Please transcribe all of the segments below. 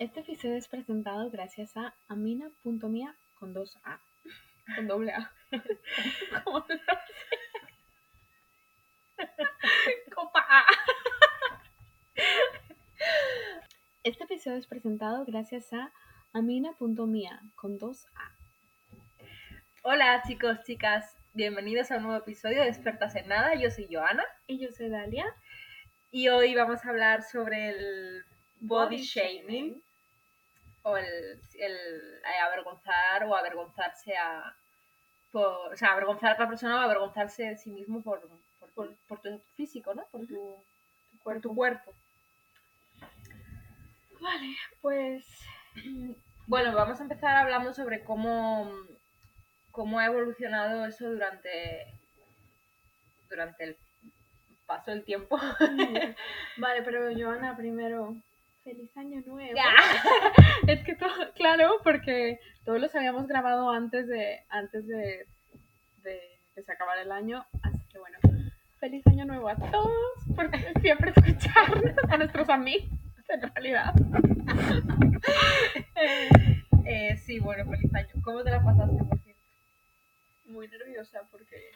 Este episodio es presentado gracias a amina.mia con dos A. Con doble A. ¿Cómo se? Copa A. Este episodio es presentado gracias a amina.mia con dos A. Hola chicos, chicas, bienvenidos a un nuevo episodio de Expertas en Nada. Yo soy Joana Y yo soy Dalia. y hoy vamos a hablar sobre el body shaming o el, el, eh, avergonzar o avergonzarse a... Por, o sea, avergonzar a otra persona o avergonzarse de sí mismo por, por, por- por tu físico, ¿no? Por tu, por tu cuerpo. Vale, pues Bueno, vamos a empezar hablando sobre cómo, cómo ha evolucionado eso durante, durante el paso del tiempo. Vale, pero Joana, primero, feliz año nuevo. Ya. Es que todo, claro, porque todos los habíamos grabado antes de antes de, de que se acabara el año, así que bueno, feliz año nuevo a todos, porque siempre escuchar a nuestros amigos, en realidad. Eh, Eh, sí, bueno, feliz año. ¿Cómo te la pasaste, por cierto? muy nerviosa porque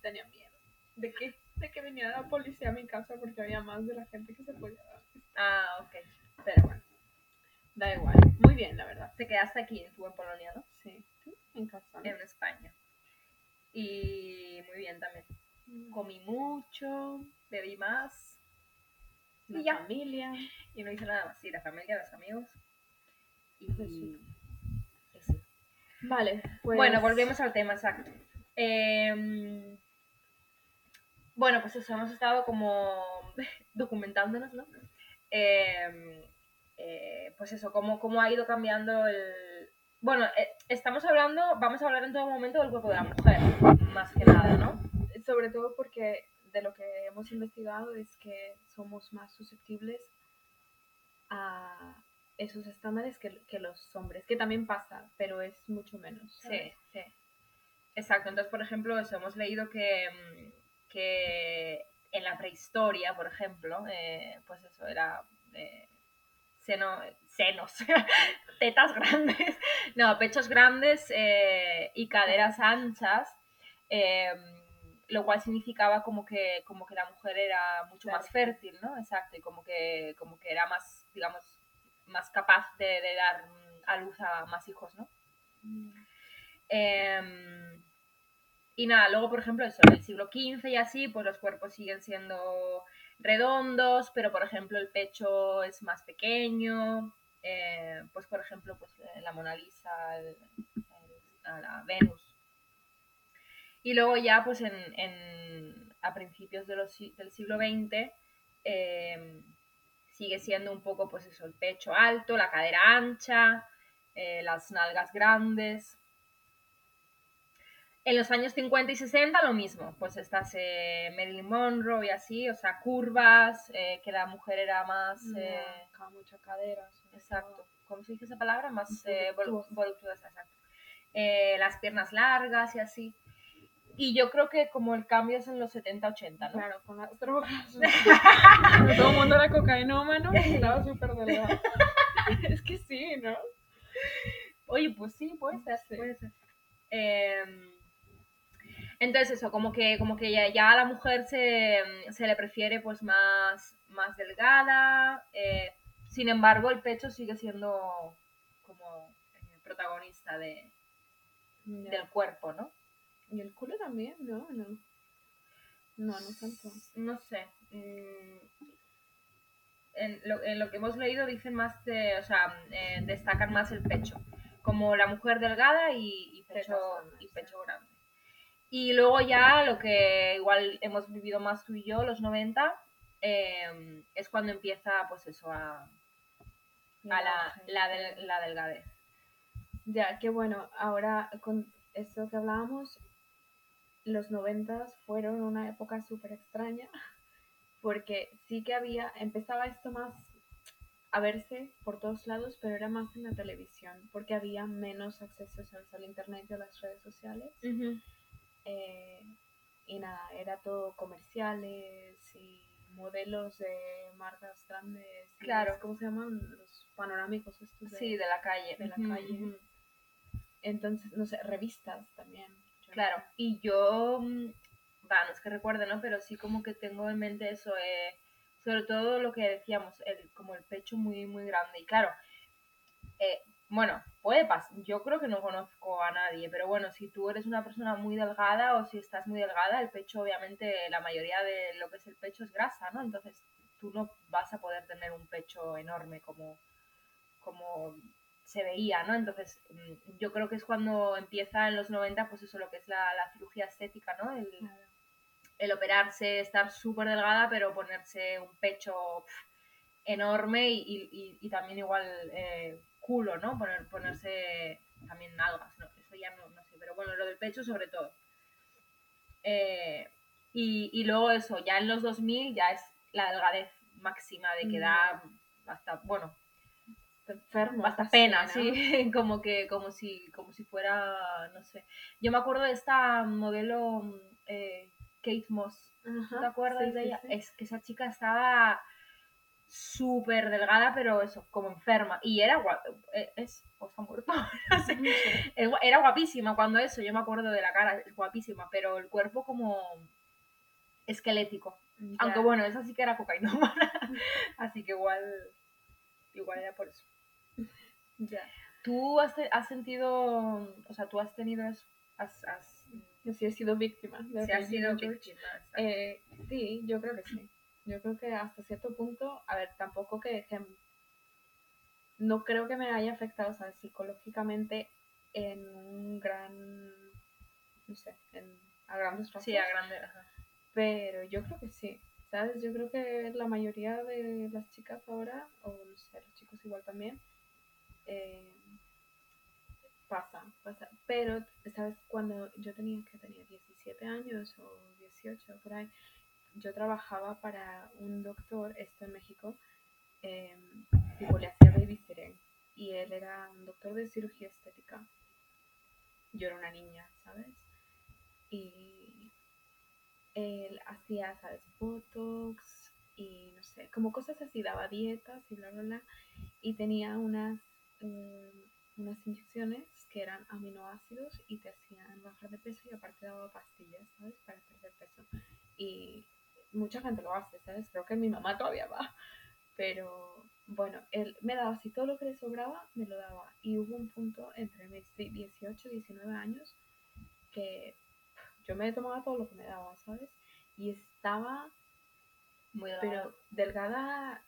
tenía miedo ¿De qué? De que viniera la policía a mi casa porque había más de la gente que se podía dar. Ah, ok. Pero bueno, da igual. Muy bien, la verdad. Te quedaste aquí, en Polonia, ¿no? Sí, en casa. En España. Y muy bien también. Comí mucho, bebí más La y ya. familia. y no hice nada más. Sí, la familia, los amigos. Y... Pues sí. Vale, pues... Bueno, volvemos al tema, exacto. Em, bueno, pues eso, hemos estado como documentándonos, ¿no? Em, eh, pues eso, cómo, cómo ha ido cambiando el... Bueno, eh, estamos hablando, vamos a hablar en todo momento del cuerpo de la mujer, más que nada, ¿no? Sobre todo porque de lo que hemos investigado es que somos más susceptibles a esos estándares que, que los hombres, que también pasa, pero es mucho menos. Sí, ¿sabes? sí. Exacto. Entonces, por ejemplo, eso, hemos leído que, mm, que en la prehistoria, por ejemplo, eh, pues eso era eh, seno, senos, tetas grandes, no, pechos grandes eh, y caderas anchas, eh, lo cual significaba como que, como que la mujer era mucho Claro. más fértil, ¿no? Exacto, y como que, como que era más, digamos, más capaz de, de dar mm, a luz a más hijos, ¿no? Em, y nada, luego, por ejemplo, eso, en el siglo XV y así, pues los cuerpos siguen siendo redondos, pero por ejemplo el pecho es más pequeño. eh, pues por ejemplo, pues eh, la Mona Lisa, el- la Venus. Y luego ya, pues en, en- a principios de del siglo XX, em, sigue siendo un poco, pues eso, el pecho alto, la cadera ancha, eh, las nalgas grandes. En los años 50 y 60 lo mismo, pues estás eh, Marilyn Monroe y así, o sea, curvas, eh, que la mujer era más... eh, Con mucha cadera. sobre exacto. ¿cómo se dice esa palabra? Más eh, vol- Voluptuosa. voluptuosa, exacto. Eh, las piernas largas y así. Y yo creo que como el cambio es en los 70-80, ¿no? Claro, con las drogas. Todo el mundo era cocainómano y estaba súper delgado. es que sí, ¿no? Oye, pues sí, puede ser, Sí. puede ser. Entonces eso, como que, como que ya, ya a la mujer se, se le prefiere pues más, más delgada, eh, sin embargo el pecho sigue siendo como eh, protagonista de, del cuerpo, ¿no? Y el culo también, ¿no? No, no, no tanto. No sé. mm, En lo, en lo que hemos leído dicen más de, o sea, eh, destacan más el pecho, como la mujer delgada y, y pecho, y pecho grande. Y luego ya lo que igual hemos vivido más tú y yo, los 90, eh, es cuando empieza pues eso a, a la, la, del- la delgadez. Ya, que bueno, ahora con esto que hablábamos, los noventas fueron una época súper extraña, porque sí que había, empezaba esto más a verse por todos lados, pero era más en la televisión, porque había menos accesos al internet y a las redes sociales. Eh, y nada, era todo comerciales y modelos de marcas grandes. Claro. ¿Cómo se llaman? Los panorámicos estos de, Sí, de la calle. de la calle. Entonces, no sé, revistas también. Claro, y yo, mm, va, no es que recuerde, ¿no? Pero sí como que tengo en mente eso, eh, sobre todo lo que decíamos, el, como el pecho muy, muy grande. Y claro, eh, bueno, puede pasar, yo creo que no conozco a nadie, pero bueno, si tú eres una persona muy delgada o si estás muy delgada, el pecho, obviamente, la mayoría de lo que es el pecho es grasa, ¿no? Entonces tú no vas a poder tener un pecho enorme como, como se veía, ¿no? Entonces, mm, yo creo que es cuando empieza en los 90, pues eso, lo que es la, la cirugía estética, ¿no? El, Claro. el operarse, estar súper delgada, pero ponerse un pecho enorme y, y- y- y también igual eh, culo, ¿no? Poner, ponerse también nalgas, ¿no? Eso ya no, no sé, pero bueno, lo del pecho sobre todo. Eh, y, y luego eso, ya en los 2000 ya es la delgadez máxima de que da hasta, bueno, enfermo. hasta pena, ¿no? sí, como que, como si, como si fuera, no sé. Yo me acuerdo de esta modelo mm, eh, Kate Moss, ¿te acuerdas sí, de sí, ella? sí. Es que esa chica estaba súper delgada, pero eso, como enferma. Y era guapa, es, o está muerto, no sé. Es Era guapísima cuando eso, yo me acuerdo de la cara, es guapísima, pero el cuerpo como esquelético. Ya. Aunque bueno, esa sí que era cocainómana, así que igual, igual era por eso. Ya. ¿Tú has, has sentido, o sea, tú has tenido eso? Has, has, Yo sí he sido víctima. de sí has sido víctima. Eh, sí, yo creo que sí. Yo creo que hasta cierto punto, a ver, tampoco que, que- no creo que me haya afectado, o sea, psicológicamente en un gran, no sé, en, a grandes rasgos. Sí, a grande. ajá. Pero yo creo que sí, ¿sabes? Yo creo que la mayoría de las chicas ahora, o no sé, los chicos igual también, eh, pasa, pasa. Pero, ¿sabes? Cuando yo tenía, que tenía 17 años o 18, por ahí, yo trabajaba para un doctor, esto en México, tipo le hacía babysitting, y él era un doctor de cirugía estética. Yo era una niña, ¿sabes? Y él hacía, ¿sabes? Botox y no sé, como cosas así, daba dietas y bla, bla, bla. Y tenía unas, unas inyecciones que eran aminoácidos y te hacían bajar de peso y aparte daba pastillas, ¿sabes? Para perder peso. Y mucha gente lo hace, ¿sabes? Creo que mi mamá todavía va. Pero bueno, él me daba así todo lo que le sobraba, me lo daba. Y hubo un punto entre mis 18 y 19 años que yo me tomaba todo lo que me daba, ¿sabes? Y estaba, Muy delgada. pero delgada,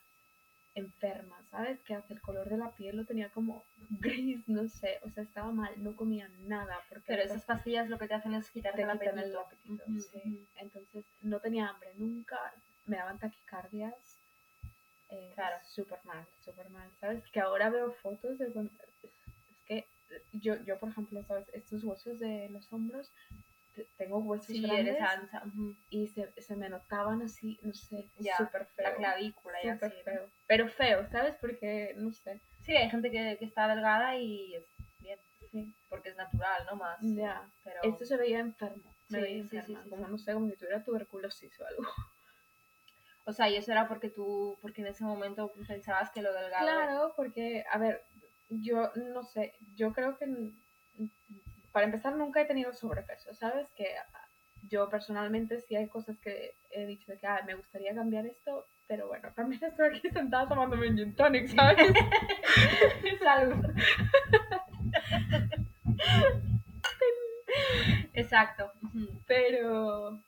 enferma, ¿sabes? Que hasta el color de la piel lo tenía como gris, no sé, o sea, estaba mal, no comía nada. Porque Pero después esas pastillas lo que te hacen es quitarte te el apetito. el apetito, Ujú, sí. Entonces no tenía hambre nunca, me daban taquicardias. Eh, Claro. Súper mal, súper mal, ¿sabes? Que ahora veo fotos de cuando... Es que yo, yo, por ejemplo, ¿sabes? Estos huesos de los hombros, tengo huesos Sí, grandes eres ancha. ujú. y se, se me notaban así, no sé, súper feo. La clavícula y así. feo. Pero feo, ¿sabes? Porque, no sé, Sí, hay gente que, que está delgada y es bien, sí. porque es natural, ¿no? Más. Ya. Pero... Esto se veía enfermo. Me Sí, veía sí, enferma, como no sé, como si tuviera tuberculosis o algo. O sea, y eso era porque tú, porque en ese momento pensabas que lo delgado... Claro, porque, a ver, yo no sé, yo creo que para empezar nunca he tenido sobrepeso, ¿sabes? Que ah, yo personalmente sí hay cosas que he dicho de que ah, me gustaría cambiar esto, pero bueno, también estoy aquí sentada tomándome un gin tonic, ¿sabes? Salud. Exacto. Pero,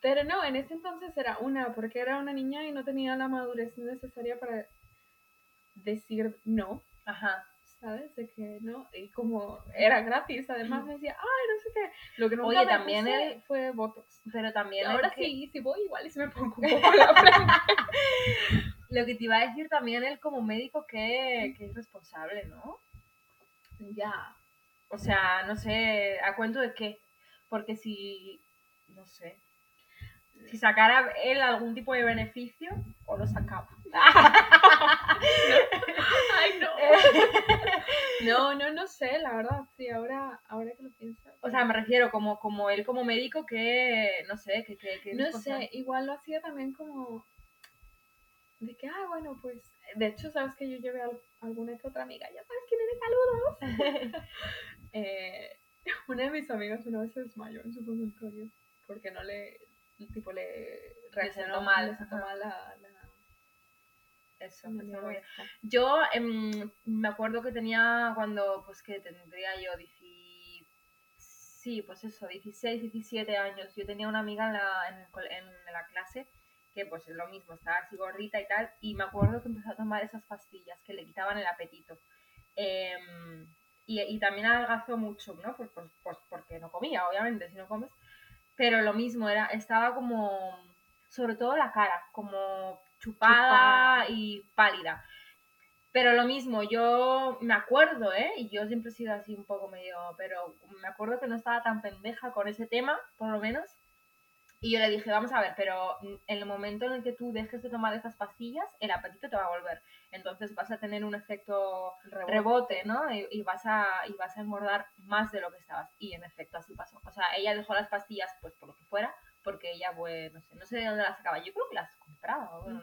pero no, en ese entonces era una, porque era una niña y no tenía la madurez necesaria para decir no. Ajá. ¿Sabes? De que no, y como era gratis, además me decía, ay, no sé qué. Lo que nunca Oye, me también puse el- fue Botox. Pero también... ahora que- sí, si voy igual y se me pongo un poco la frente. Lo que te iba a decir también él como médico que, que es responsable, ¿no? ya, O sea, no sé, ¿a cuento de qué? Porque si, no sé, si sacara él algún tipo de beneficio, o lo sacaba. Ay, no. no, no, no sé, la verdad, sí, ahora, ahora que lo pienso. O sea, me refiero como, como él como médico que, no sé, que... que, que No sé, igual lo hacía también como de que, ah, bueno, pues, de hecho, sabes que yo llevé a alguna que otra amiga, ya sabes quién eres, saludos. eh, una de mis amigas una vez se desmayó en su consultorio porque no le, tipo, le reaccionó mal, le mal la- Eso, muy bien. esta. Yo em, me acuerdo que tenía cuando, pues que tendría yo 10 sí, pues eso, 16, 17 años. Yo tenía una amiga en la, en el col- en la clase que pues es lo mismo, estaba así gordita y tal, y me acuerdo que empezó a tomar esas pastillas que le quitaban el apetito. Em, y, y también adelgazó mucho, ¿no? Pues, pues, pues porque no comía, obviamente, si no comes. Pero lo mismo, era, estaba como, sobre todo la cara, como chupada Chupada. y pálida. Pero lo mismo, yo me acuerdo, ¿eh? Y yo siempre he sido así un poco medio, pero me acuerdo que no estaba tan pendeja con ese tema, por lo menos. Y yo le dije, vamos a ver, pero en el momento en el que tú dejes de tomar estas pastillas, el apetito te va a volver. Entonces vas a tener un efecto Rebote. rebote, ¿no? Y, y vas a, y vas a engordar más de lo que estabas. Y en efecto así pasó. O sea, ella dejó las pastillas, pues por lo que fuera, porque ella, pues, no sé, no sé de dónde las sacaba. Yo creo que las compraba, bueno.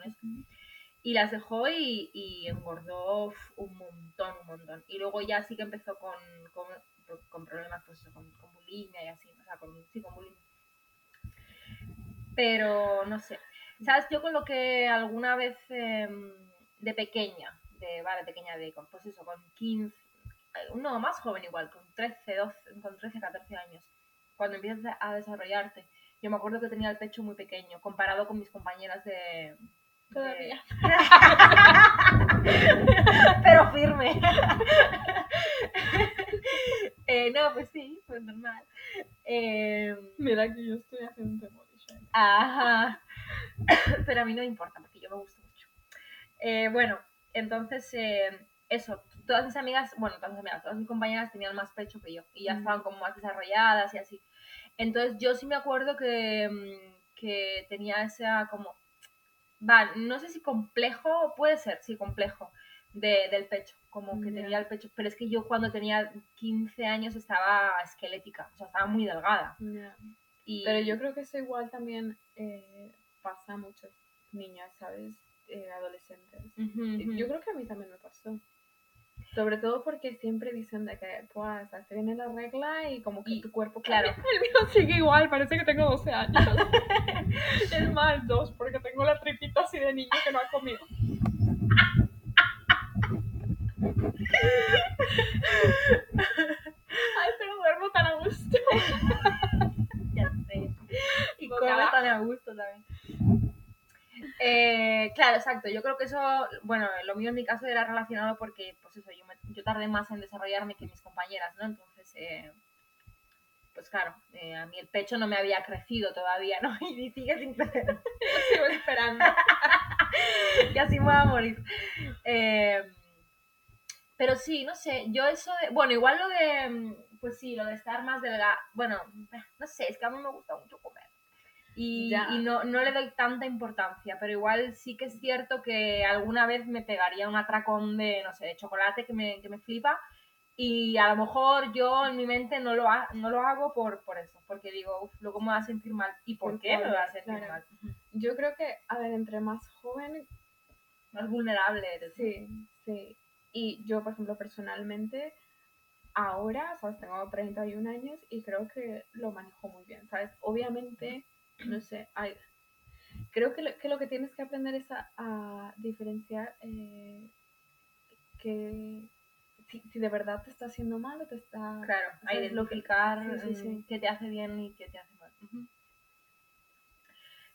Y las dejó y, y engordó uf, un montón, un montón. Y luego ya sí que empezó con, con, con problemas, pues eso, con, con bulimia y así, o sea, con, sí, con bulimia. Pero no sé. ¿Sabes? Yo con lo que alguna vez em, de pequeña, de, vale, pequeña de, con, pues eso, con 15, eh, no, más joven igual, con 13, 12, con 13, 14 años, cuando empiezas a desarrollarte. Yo me acuerdo que tenía el pecho muy pequeño, comparado con mis compañeras de... de- Todavía. Pero firme. Eh, no, pues sí, pues normal. Eh, Mira que yo estoy haciendo body shaming. Ajá. Pero a mí no me importa porque yo me gusto mucho. Eh, bueno, entonces, eh, eso, todas mis amigas, bueno, todas mis amigas, todas mis compañeras tenían más pecho que yo y ya Mm. estaban como más desarrolladas y así. Entonces yo sí me acuerdo que, mm, que tenía esa como, va, no sé si complejo, puede ser, sí, complejo de, del pecho, como que tenía el pecho, pero es que yo cuando tenía 15 años estaba esquelética, o sea, estaba muy delgada. Y, Pero yo creo que eso igual también eh, pasa a muchas niñas, ¿sabes? Eh, adolescentes. Yo creo que a mí también me pasó. Sobre todo porque siempre dicen de que, pues, te viene la regla y como que Y, tu cuerpo claro. cambia. El mío sigue igual, parece que tengo 12 años. es más, dos, porque tengo la tripita así de niño que no ha comido. Ay, pero duermo tan a gusto. Ya sé. Y come abajo. tan a gusto también. Eh, claro, exacto. Yo creo que eso, bueno, lo mío en mi caso era relacionado porque, pues eso, yo, me- yo tardé más en desarrollarme que mis compañeras, ¿no? Entonces, eh, pues claro, eh, a mí el pecho no me había crecido todavía, ¿no? Y sigue sin crecer. Sigo esperando. y así me voy a morir. Eh, pero sí, no sé, yo eso de, bueno, igual lo de, mm, pues sí, lo de estar más delgada, bueno, no sé, es que a mí me gusta mucho comer. Y, no, no le doy tanta importancia, pero igual sí que es cierto que alguna vez me pegaría un atracón de, no sé, de chocolate que me, que me flipa. Y a lo mejor yo en mi mente no lo, ha- no lo hago por, por eso, porque digo, "Uf, luego me va a sentir mal. ¿Y por Por qué me va a sentir claro. mal? Yo creo que, a ver, entre más joven, Más vulnerable eres. sí, sí. Y yo, por ejemplo, personalmente, ahora, ¿sabes? Tengo 31 años y creo que lo manejo muy bien, ¿sabes? Obviamente, no sé, hay... Creo que lo, que lo que tienes que aprender es a, a diferenciar eh, que si, si de verdad te está haciendo mal o te está... Claro, a ¿sabes? Lo que- identificar sí, sí, mm, sí. qué te hace bien y qué te hace mal.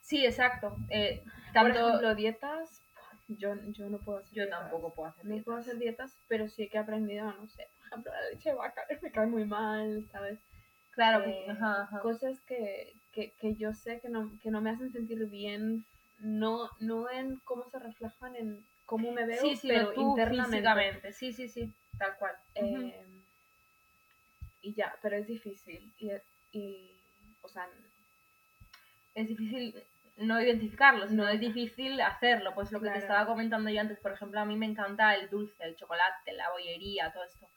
Sí, exacto. Eh, Por ejemplo, dietas, yo, yo no puedo hacer yo dietas. tampoco puedo hacer No dietas. puedo hacer dietas, pero sí que he aprendido, no sé, por ejemplo, la leche de vaca me cae muy mal, ¿sabes? Claro, Eh, ajá, ajá. Cosas que, que, que yo sé que no, que no me hacen sentir bien, no, no en cómo se reflejan en cómo me veo, sí, sí, pero tú internamente. Sí, sí, sí, tal cual. Eh, Y ya, pero es difícil. Y, y o sea, es difícil no identificarlo, sino No. es difícil hacerlo. Pues lo que te estaba comentando yo antes, por ejemplo, a mí me encanta el dulce, el chocolate, la bollería, todo esto.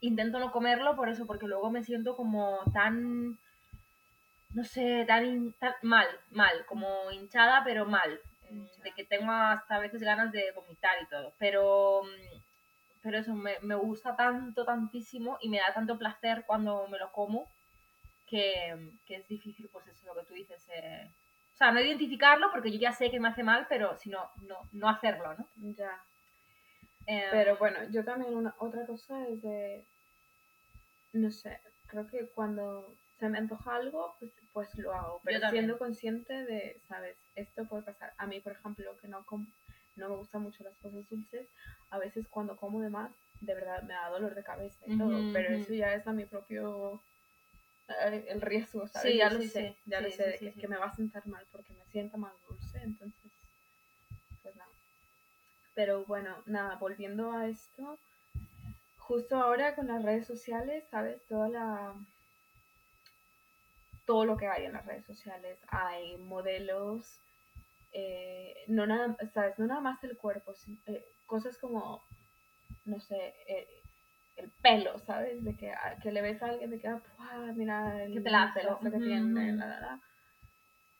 intento no comerlo por eso, porque luego me siento como tan, no sé, tan, tan mal, mal, como hinchada, pero mal. Hinchada. De que tengo hasta a veces ganas de vomitar y todo. Pero, mm, pero eso, me, me gusta tanto, tantísimo y me da tanto placer cuando me lo como que, que es difícil, pues eso, lo que tú dices. eh, o sea, no identificarlo porque yo ya sé que me hace mal, pero sino no, no hacerlo, ¿no? Ya. Eh, Pero bueno, yo también una otra cosa es de, no sé, creo que cuando se me antoja algo, pues, pues lo hago, pero siendo consciente de, sabes, esto puede pasar. A mí, por ejemplo, que no, no me gustan mucho las cosas dulces, a veces cuando como de más, de verdad me da dolor de cabeza y todo, pero eso ya es a mi propio, el riesgo, ¿sabes? Sí, ya lo sí, sé, sí, ya lo sé, que, que me va a sentar mal porque me sienta más dulce, entonces, pues nada. Pero bueno, nada, volviendo a esto, justo ahora con las redes sociales, ¿sabes? Toda la todo lo que hay en las redes sociales. Hay modelos, eh, no nada, ¿sabes? No nada más el cuerpo, eh, cosas como, no sé, eh, el pelo, ¿sabes? De que, a- que le ves a alguien de que, ah, ¡pua! mira el pelazo. pelazo que tiene, la, la, la.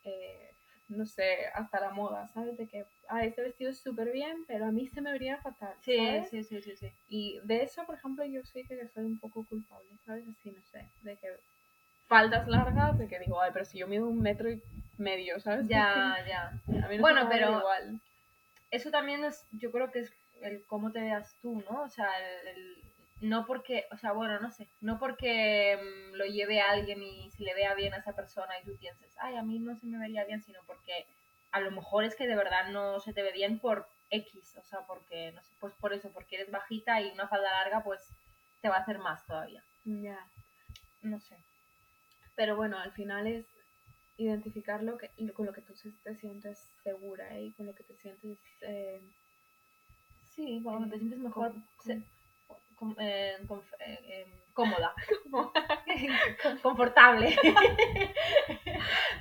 Eh, no sé, hasta la moda, ¿sabes? De que, ah, este vestido es súper bien, pero a mí se me vería fatal, sí, ¿sabes? sí, sí, sí, sí. Y de eso, por ejemplo, yo sí que soy un poco culpable, ¿sabes? Así, no sé, de que faldas largas, de que digo, ay, pero si yo mido un metro y medio, ¿sabes? Ya, ya. A mí no Bueno, me pero- igual. Eso también es, yo creo que es el cómo te veas tú, ¿no? O sea, el, el- no porque, o sea, bueno, no sé, no porque mm, lo lleve a alguien y se le vea bien a esa persona y tú pienses, ay, a mí no se me vería bien, sino porque a lo mejor es que de verdad no se te ve bien por X, o sea, porque, no sé, pues por eso, porque eres bajita y una falda larga, pues te va a hacer más todavía. Ya. No sé. Pero bueno, al final es identificar lo que, con lo que tú te sientes segura y con lo que te sientes eh, Sí, cuando Eh, te sientes mejor, se- com- eh, eh, cómoda. confortable.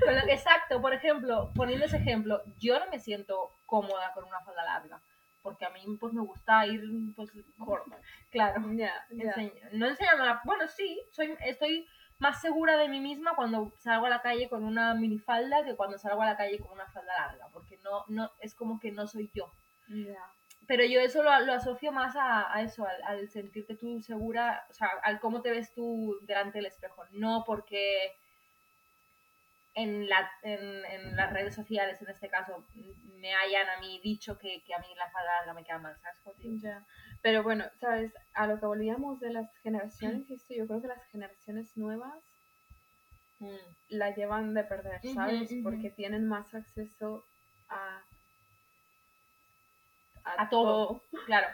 Con lo- exacto, por ejemplo, poniendo ese ejemplo, yo no me siento cómoda con una falda larga, porque a mí pues me gusta ir pues corta, claro. ya, ya. Enseñ- no enseñándola, bueno, sí, soy, estoy más segura de mí misma cuando salgo a la calle con una minifalda que cuando salgo a la calle con una falda larga, porque no, no, es como que no soy yo. Pero yo eso lo, lo asocio más a, a eso, al, al sentirte tú segura, o sea, al cómo te ves tú delante del espejo, no porque en, la, en, en las redes sociales, en este caso, me hayan a mí dicho que, que a mí la falda larga me queda mal, ¿sabes? Pero bueno, sabes, a lo que volvíamos de las generaciones, esto yo creo que las generaciones nuevas Mm. la llevan de perder, ¿sabes? Porque tienen más acceso a A todo. Claro,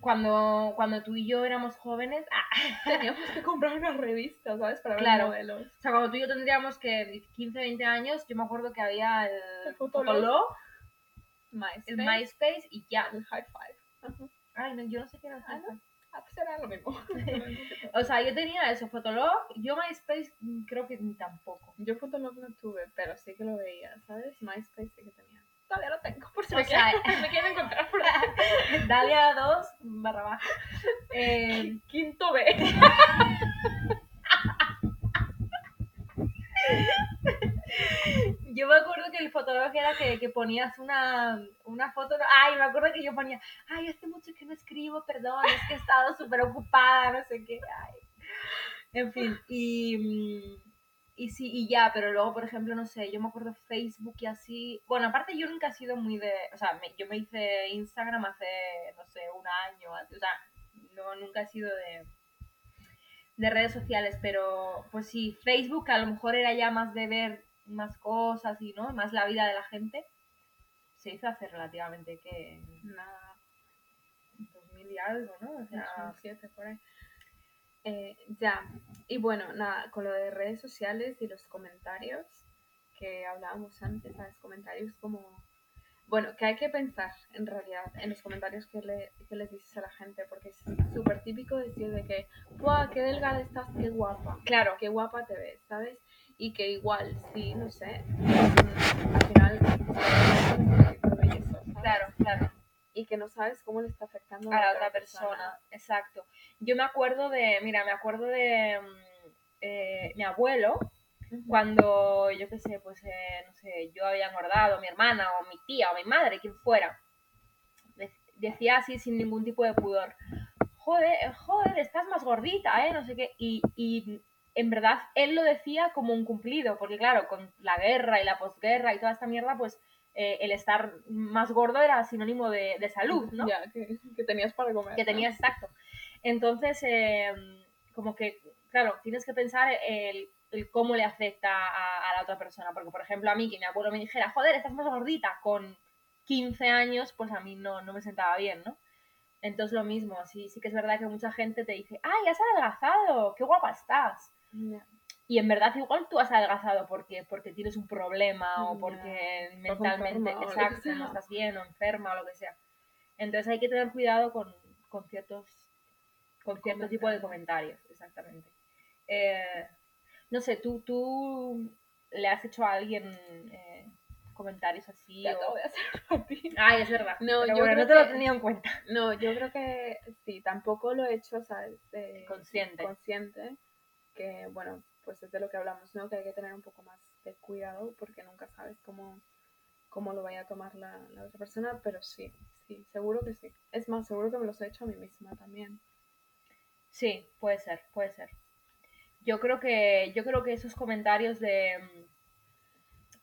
cuando, cuando tú y yo éramos jóvenes, ah, Teníamos que comprar una revista, ¿sabes? Para ver Claro. modelos. o sea, cuando tú y yo tendríamos que 15, 20 años, yo me acuerdo que había el, El Fotolog. MySpace. el MySpace y ya. el High Five. Ay, no, yo no sé qué era el Ah, ¿no? Ah, pues era lo mismo. O sea, yo tenía eso, Fotolog, yo MySpace mm, creo que ni tampoco. Yo Fotolog no tuve, pero sí que lo veía, ¿sabes? MySpace sí que tenía. Todavía lo tengo, por si O me, sea, quieren, me quieren encontrar por ahí. Dalia 2 barra baja. Eh, Quinto B. yo me acuerdo que el Fotolog era que, ponías una, una foto. Ay, me acuerdo que yo ponía, ay, hace mucho que no escribo, perdón, es que he estado súper ocupada, no sé qué. Ay. En fin, y, mm, y sí, y ya, pero luego, por ejemplo, no sé, yo me acuerdo Facebook y así. Bueno, aparte yo nunca he sido muy de. O sea, yo me hice Instagram hace, no sé, un año, o sea, no, nunca he sido de de redes sociales, pero pues sí, Facebook a lo mejor era ya más de ver más cosas y no, más la vida de la gente. Se hizo hace relativamente que Nada, 2000 y algo, ¿no? O sea, 2007 por ahí. Eh, ya, y bueno, nada, con lo de redes sociales y los comentarios que hablábamos antes, ¿sabes? Comentarios como, bueno, que hay que pensar en realidad en los comentarios que, le, que les dices a la gente, porque es súper típico decir de que, ¡guau, qué delgada estás, qué guapa! claro, qué guapa te ves, ¿sabes? Y que igual, sí, no sé, al final, claro, claro. Y que no sabes cómo le está afectando A la otra persona, exacto. Yo me acuerdo de, mira, me acuerdo de mm, eh, mi abuelo, cuando, yo qué sé, pues, eh, no sé, yo había engordado, mi hermana o mi tía o mi madre, quien fuera, decía así sin ningún tipo de pudor, joder, joder, estás más gordita, ¿eh? No sé qué, y, y en verdad él lo decía como un cumplido, porque claro, con la guerra y la posguerra y toda esta mierda, pues eh, el estar más gordo era sinónimo de, de salud, ¿no? Ya, que, que tenías para comer. Que ¿no? tenías, exacto. Entonces, eh, como que, claro, tienes que pensar el, el cómo le afecta a, a, la otra persona, porque por ejemplo a mí, que mi abuelo me dijera, joder, estás más gordita con 15 años, pues a mí no, no me sentaba bien, ¿no? Entonces lo mismo, sí, sí que es verdad que mucha gente te dice, ¡ay, has adelgazado! ¡Qué guapa estás! Y en verdad igual tú has adelgazado porque, porque tienes un problema o porque mentalmente, enferma exacto, no estás bien o enferma o lo que sea. Entonces hay que tener cuidado con, con ciertos con cierto tipo de comentarios, exactamente. Eh, no sé, ¿tú, tú le has hecho a alguien eh, comentarios así? Te o- acabo de hacer a ti. Ay, es verdad. No, Pero yo bueno, no te lo he tenido en cuenta. No, yo creo que sí, tampoco lo he hecho, ¿sabes? De- Consciente. Consciente, que bueno, pues es de lo que hablamos, ¿no? Que hay que tener un poco más de cuidado porque nunca sabes cómo, cómo lo vaya a tomar la, la otra persona, pero sí, sí, seguro que sí. Es más, seguro que me los he hecho a mí misma también. Sí, puede ser, puede ser. Yo creo que, yo creo que esos comentarios de mm,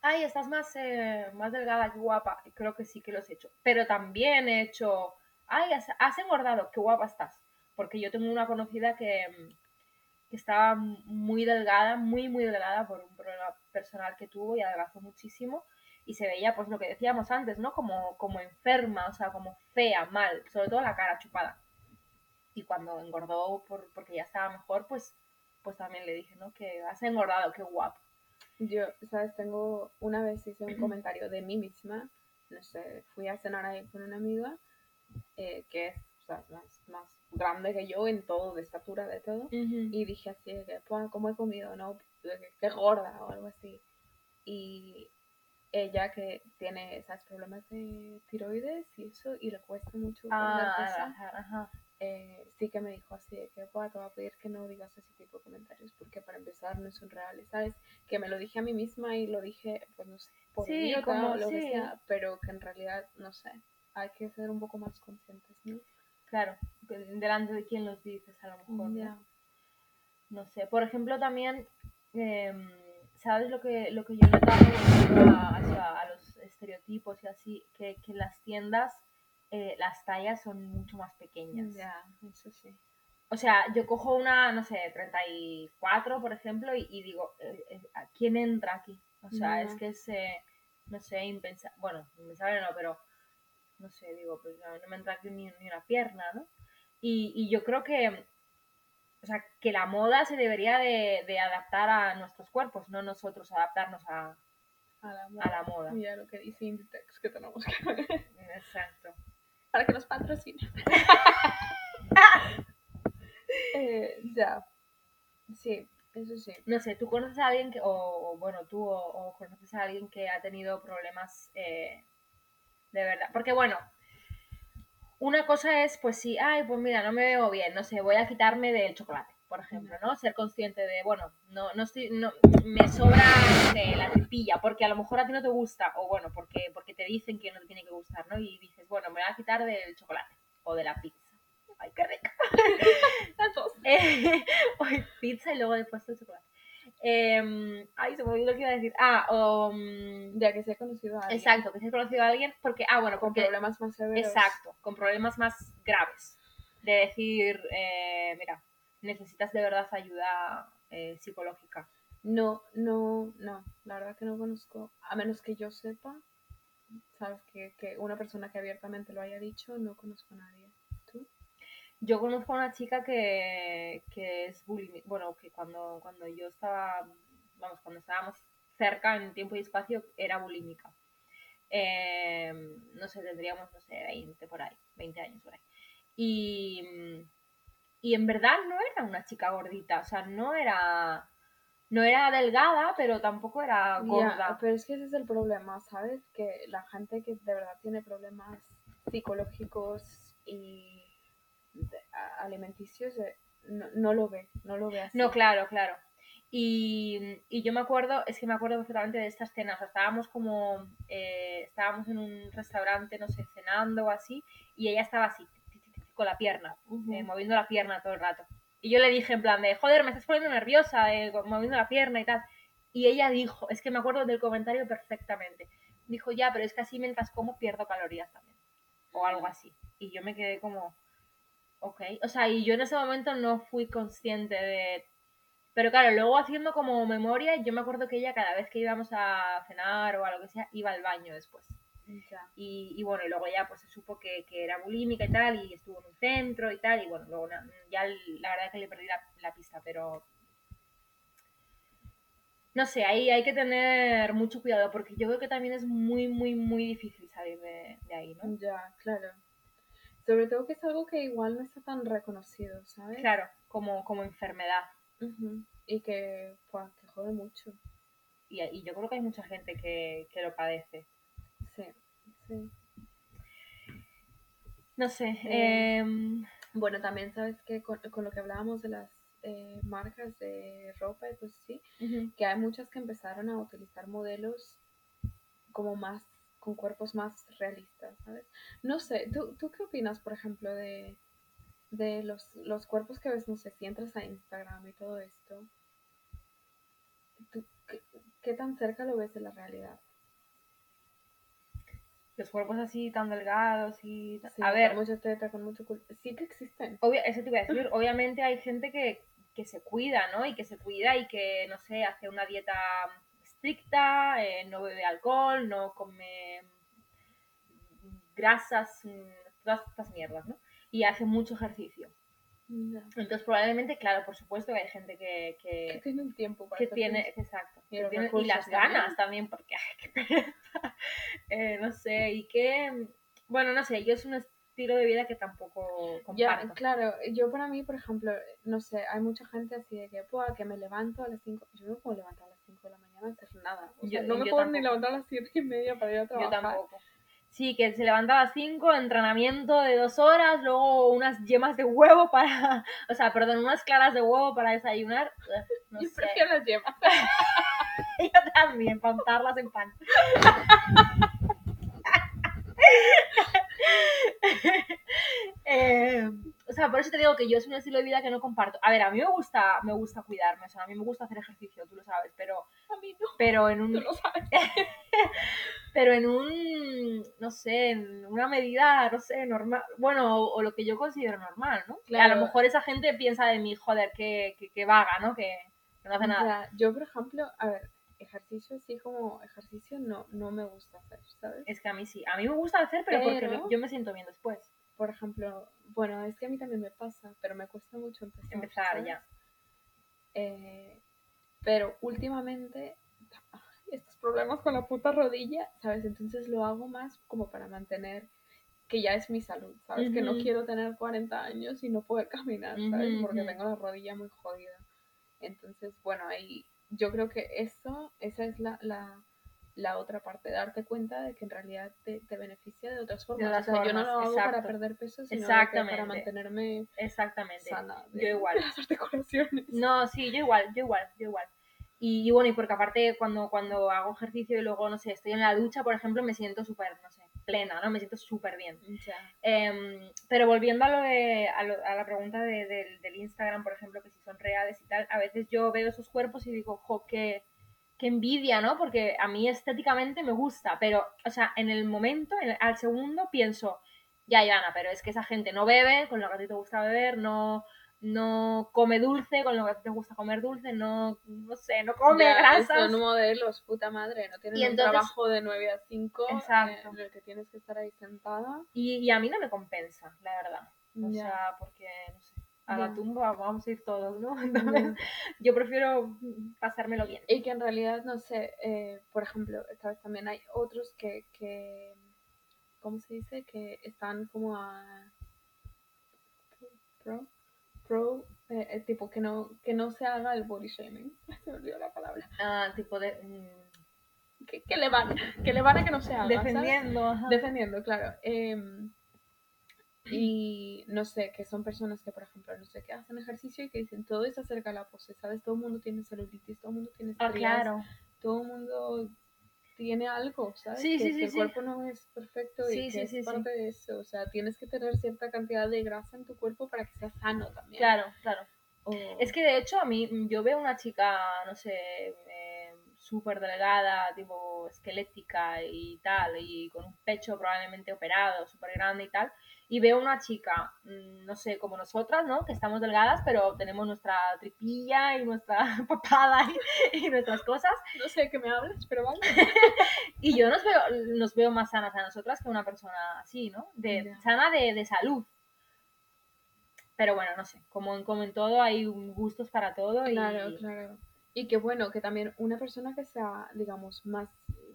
ay, estás más, eh, más delgada, qué guapa, creo que sí que los he hecho. Pero también he hecho, ay, has, has engordado, qué guapa estás. Porque yo tengo una conocida que, mm, que estaba muy delgada, muy, muy delgada por un problema personal que tuvo y adelgazó muchísimo. Y se veía, pues lo que decíamos antes, ¿no? Como, como enferma, o sea, como fea, mal, sobre todo la cara chupada y cuando engordó por, porque ya estaba mejor, pues, pues también le dije, ¿no? Que has engordado, qué guapo. Yo, ¿sabes? Tengo, una vez hice un comentario de mí misma, no sé, fui a cenar ahí con una amiga eh, que es o sea, más, más grande que yo en todo, de estatura, de todo. Y dije así, que, "Pua, ¿cómo he comido? No, qué gorda o algo así. Y ella que tiene, ¿sabes? Problemas de tiroides y eso, y le cuesta mucho Ah, ajá, ajá. Eh, sí que me dijo así, de que, "Pua, te voy a pedir que no digas ese tipo de comentarios, porque para empezar no son reales, ¿sabes? Que me lo dije a mí misma y lo dije, pues no sé, por Sí, idiota como- lo que sí. sea, pero que en realidad, no sé, hay que ser un poco más conscientes, ¿no? Claro, delante de quién los dices a lo mejor. ¿no? No sé, por ejemplo también, em, ¿sabes lo que, lo que yo volviendo a, hacia- a los estereotipos y así? Que, que en las tiendas eh, las tallas son mucho más pequeñas. Ya, eso sí. O sea, yo cojo una, no sé, 34, por ejemplo, y, y digo, eh, eh, ¿a ¿quién entra aquí? O sea, es que es, eh, no sé, impensable, bueno, impensable no, pero, no sé, digo, pues no, no me entra aquí ni, ni una pierna, ¿no? Y, y yo creo que, o sea, que la moda se debería de, de adaptar a nuestros cuerpos, no nosotros adaptarnos a, A la a la moda. Mira lo que dice Inditex que tenemos que ver. Exacto. Para que nos patrocine. eh, ya. Sí, eso sí. No sé, ¿tú conoces a alguien que, o, o, bueno, tú o, o conoces a alguien que ha tenido problemas eh, de verdad? Porque bueno, una cosa es, pues sí, ay, pues mira, no me veo bien, no sé, voy a quitarme del chocolate, por ejemplo, ¿no? Ser consciente de, bueno, no, no estoy, no, me sobra, sé, la tripilla, porque a lo mejor a ti no te gusta, o bueno, porque, porque te dicen que no te tiene que gustar, ¿no? Y dices, bueno, me voy a quitar del chocolate o de la pizza. Ay, qué rica. Las dos. Eh, hoy pizza y luego después el chocolate. Eh, ay, se me olvidó lo que iba a decir. Ah, o, mm, Ya que se ha conocido a alguien exacto, que se ha conocido a alguien porque, ah, bueno, con porque, problemas más severos. exacto, con problemas más graves. De decir, eh, mira, necesitas de verdad ayuda eh, psicológica. No, no, no. La verdad que no conozco, a menos que yo sepa, sabes, que, que una persona que abiertamente lo haya dicho, no conozco a nadie. ¿Tú? Yo conozco a una chica que, que es bulímica, bueno, que cuando, cuando yo estaba, vamos, cuando estábamos cerca en tiempo y espacio, era bulímica. Eh, no sé, tendríamos, no sé, 20 por ahí, 20 años por ahí. Y, y en verdad no era una chica gordita, o sea, no era, no era delgada, pero tampoco era gorda. Pero es que ese es el problema, ¿sabes? Que la gente que de verdad tiene problemas psicológicos y alimenticios, eh, no, no lo ve, no lo ve así. No, claro, claro. Y, y yo me acuerdo, es que me acuerdo perfectamente de esta escena. O sea, estábamos como, eh, estábamos en un restaurante, no sé, cenando o así, y ella estaba así, con la pierna, eh, moviendo la pierna todo el rato. Y yo le dije en plan de, joder, me estás poniendo nerviosa, eh, moviendo la pierna y tal. Y ella dijo, es que me acuerdo del comentario perfectamente. Dijo, ya, pero es que así mientras como pierdo calorías también. O algo así. Y yo me quedé como, ok. O sea, y yo en ese momento no fui consciente de... Pero claro, luego haciendo como memoria, yo me acuerdo que ella cada vez que íbamos a cenar o a lo que sea, iba al baño después. Ya. Y, y bueno, y luego ya pues se supo que, que era bulímica y tal, y estuvo en un centro y tal, y bueno, luego na- ya la verdad es que le perdí la, la pista, pero... No sé, ahí hay que tener mucho cuidado, porque yo creo que también es muy, muy, muy difícil salir de, de ahí, ¿no? Ya, claro. Sobre todo que es algo que igual no está tan reconocido, ¿sabes? Claro, como, como enfermedad. Y que, pues, que jode mucho. Y, y yo creo que hay mucha gente que, que lo padece. Sí. No sé, Eh, em, Bueno, también sabes que con, con lo que hablábamos de las eh, marcas de ropa y pues sí, que hay muchas que empezaron a utilizar modelos como más, con cuerpos más realistas, ¿sabes? No sé, ¿tú, tú qué opinas, por ejemplo, de, de los, los cuerpos que ves, no sé, si entras a Instagram y todo esto? ¿Tú qué, qué tan cerca lo ves de la realidad? Los cuerpos así tan delgados y... Sí, a ver, con mucha teta, con mucho cul- Sí que existen. obvia- eso te iba a decir, obviamente hay gente que, que se cuida, ¿no? Y que se cuida y que, no sé, hace una dieta estricta, eh, no bebe alcohol, no come grasas, mm, todas estas mierdas, ¿no? Y hace mucho ejercicio. Entonces probablemente, claro, por supuesto que hay gente que, Que que, tienen tiempo para que tiene, exacto, Y que tiene- las también. ganas también, porque ay, qué pereza. Eh, no sé, y que, bueno, no sé, yo es un estilo de vida que tampoco Ya, comparto. claro, yo para mí, por ejemplo, no sé, hay mucha gente así de que, "Buah, que me levanto a las 5, yo no puedo levantar a las 5 de la mañana a hacer nada, o sea, Yo- no me yo puedo ni levantar a las 7 y media para ir a Yo trabajar. tampoco. Sí, que se levanta a las 5, entrenamiento de dos horas, luego unas yemas de huevo para, o sea, perdón, unas claras de huevo para desayunar. No yo sé. prefiero las yemas. Yo también, para untarlas en pan. Eh, o sea, por eso te digo que yo es un estilo de vida que no comparto. A ver, a mí me gusta, me gusta cuidarme, o sea, a mí me gusta hacer ejercicio, tú lo sabes, pero, A mí no, pero en un, tú lo sabes. Pero en un, no sé, en una medida, no sé, normal, bueno, o, o lo que yo considero normal, ¿no? A lo mejor esa gente piensa de mí, joder, que, que, que vaga, ¿no? Que, que no hace nada. Ya, yo, por ejemplo, a ver, ejercicio así como ejercicio no, no me gusta hacer, ¿sabes? Es que a mí sí, a mí me gusta hacer, pero, porque Pero- yo me siento bien después. Por ejemplo, bueno, es que a mí también me pasa, pero me cuesta mucho empezar. Empezar ¿sabes? ya. Eh, pero últimamente, estos problemas con la puta rodilla, ¿sabes? Entonces lo hago más como para mantener que ya es mi salud, ¿sabes? Que no quiero tener 40 años y no poder caminar, ¿sabes? Ujú, Porque ujú. tengo la rodilla muy jodida. Entonces, bueno, ahí yo creo que eso, esa es la, la, la otra parte, darte cuenta de que en realidad te, te beneficia de otras formas. otras o sea, yo no formas, lo hago para exacto. perder peso, sino de para mantenerme Exactamente. sana. Yo igual. de las articulaciones. No, sí, yo igual, yo igual, yo igual. Y, y bueno, y porque aparte cuando, cuando hago ejercicio y luego, no sé, estoy en la ducha, por ejemplo, me siento súper, no sé, plena, ¿no? Me siento súper bien. Ya. Em, pero volviendo a lo de a, lo- a la pregunta de- del- del Instagram, por ejemplo, que si son reales y tal, a veces yo veo esos cuerpos y digo, jo, qué, qué envidia, ¿no? Porque a mí estéticamente me gusta, pero, o sea, en el momento, en el- al segundo, pienso, ya, Ivana, pero es que esa gente no bebe con lo que a ti te gusta beber, no, no come dulce con lo que te gusta comer dulce, no, no sé, no come Ya, grasas. Son modelos, puta madre, no tienen Y un entonces- trabajo de 9 a 5 Exacto. en el que tienes que estar ahí sentada. Y, y a mí no me compensa, la verdad. O Ya. sea, porque, no sé, a la Ya. tumba vamos a ir todos, ¿no? Entonces, yo prefiero pasármelo bien. Y que en realidad, no sé, eh, por ejemplo, sabes, también hay otros que, que, ¿cómo se dice? Que están como a pro, pro, eh, eh, tipo que no, que no se haga el body shaming. Se me olvidó la palabra. Ah, tipo de... mm, Que, que le van, que le van a que no se haga. ¿sabes? defendiendo. ajá. Defendiendo, claro. Em, Y no sé, que son personas que, por ejemplo, no sé, que hacen ejercicio y que dicen todo es acerca de la pose, ¿sabes? Todo el mundo tiene celulitis, todo el mundo tiene Ah, estrías, claro. todo el mundo tiene algo, ¿sabes? Sí, que, sí, que sí, el sí. cuerpo no es perfecto y que es parte de eso. O sea, tienes que tener cierta cantidad de grasa en tu cuerpo para que sea sano también. Claro, claro. O- Es que de hecho a mí, yo veo una chica, no sé, eh, súper delgada, tipo esquelética y tal, y con un pecho probablemente operado, súper grande y tal, y veo una chica, mm, no sé, como nosotras, ¿no? Que estamos delgadas, pero tenemos nuestra tripilla y nuestra papada y, y nuestras cosas, No sé de qué me hablas, pero vale. y yo nos veo, nos veo más sanas a nosotras que una persona así, ¿no? De. Sana de, de salud. Pero bueno, no sé, como en, como en todo hay gustos para todo y... Claro, claro. Y que bueno, que también una persona que sea, digamos, más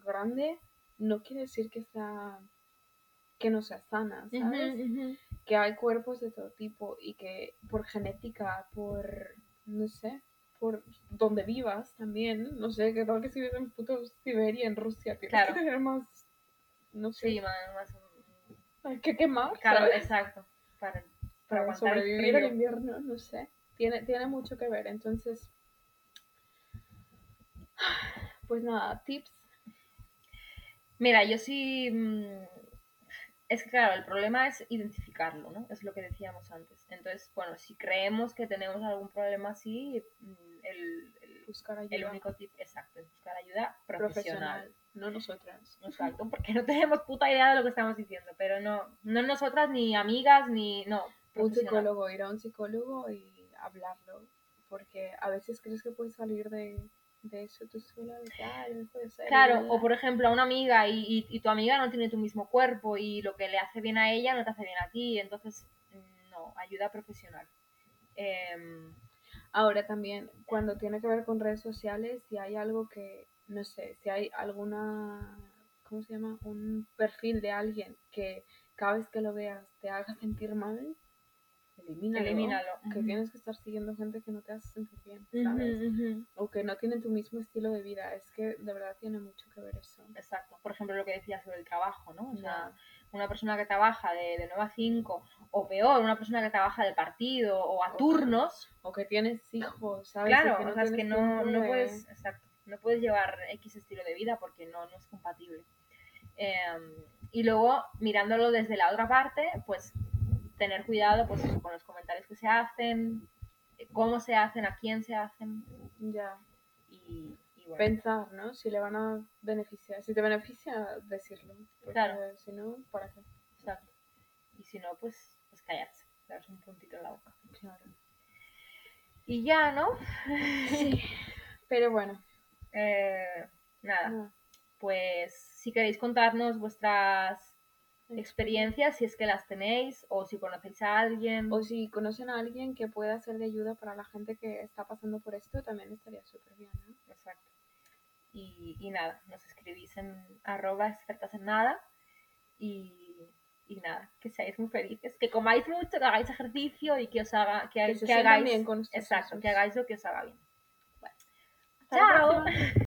grande, no quiere decir que sea que no sea sana, ¿sabes? Que hay cuerpos de todo tipo y que por genética, por, no sé, por donde vivas también, no sé, que tal que si vives en puto Siberia, en Rusia, tienes Claro. que tener más, no sé, Sí, más, más- hay que quemar, claro, ¿sabes? exacto. Para, para para sobrevivir al invierno, no sé. Tiene, tiene mucho que ver. Entonces, pues nada, tips. Mira, yo sí. mm, Es que claro, el problema es identificarlo, ¿no? Es lo que decíamos antes. Entonces, bueno, si creemos que tenemos algún problema así, mm, el, el- Buscar ayuda el único tip exacto es buscar ayuda profesional, profesional. no nosotras. Exacto, porque no tenemos puta idea de lo que estamos diciendo, pero no, no nosotras ni amigas ni no. Un psicólogo, ir a un psicólogo y hablarlo. Porque a veces crees que puedes salir de, de eso tú sola, de tal, puede ser. Claro, o por ejemplo a una amiga y, y- y tu amiga no tiene tu mismo cuerpo y lo que le hace bien a ella no te hace bien a ti, entonces mm, no, ayuda profesional. Em, Ahora también, cuando tiene que ver con redes sociales, si hay algo que, no sé, si hay alguna, ¿cómo se llama? Un perfil de alguien que cada vez que lo veas te haga sentir mal, elimínalo. elimínalo. Que tienes que estar siguiendo gente que no te hace sentir bien, ¿sabes? O que no tienen tu mismo estilo de vida. Es que de verdad tiene mucho que ver eso. Exacto. Por ejemplo, lo que decías sobre el trabajo, ¿no? O sea, una persona que trabaja de, de 9 a 5, o peor, una persona que trabaja de partido o a O- turnos, O que tienes hijos, ¿sabes? Claro, que no o sea, es que no, puedes, exacto, no puedes llevar X estilo de vida porque no, no es compatible. Em, y luego, mirándolo desde la otra parte, pues tener cuidado pues, con los comentarios que se hacen, eh, cómo se hacen, a quién se hacen Ya. y, y bueno. Pensar, ¿no? Si le van a beneficiar. Si te beneficia, decirlo. Claro. Si no, ¿para qué? exacto. Y si no, pues, pues callarse, darse un puntito en la boca. Claro. Y ya, ¿no? Sí. Pero bueno. Eh, nada, nada. pues si queréis contarnos vuestras experiencias, si es que las tenéis, o si conocéis a alguien. O si conocen a alguien que pueda ser de ayuda para la gente que está pasando por esto, también estaría súper bien. Exacto. Y, y nada, nos escribís en arroba expertas en nada y, y nada, que seáis muy felices, que comáis mucho, que hagáis ejercicio y que os haga, que, hagáis, bien con estos exacto, que hagáis lo que os haga bien. Chao.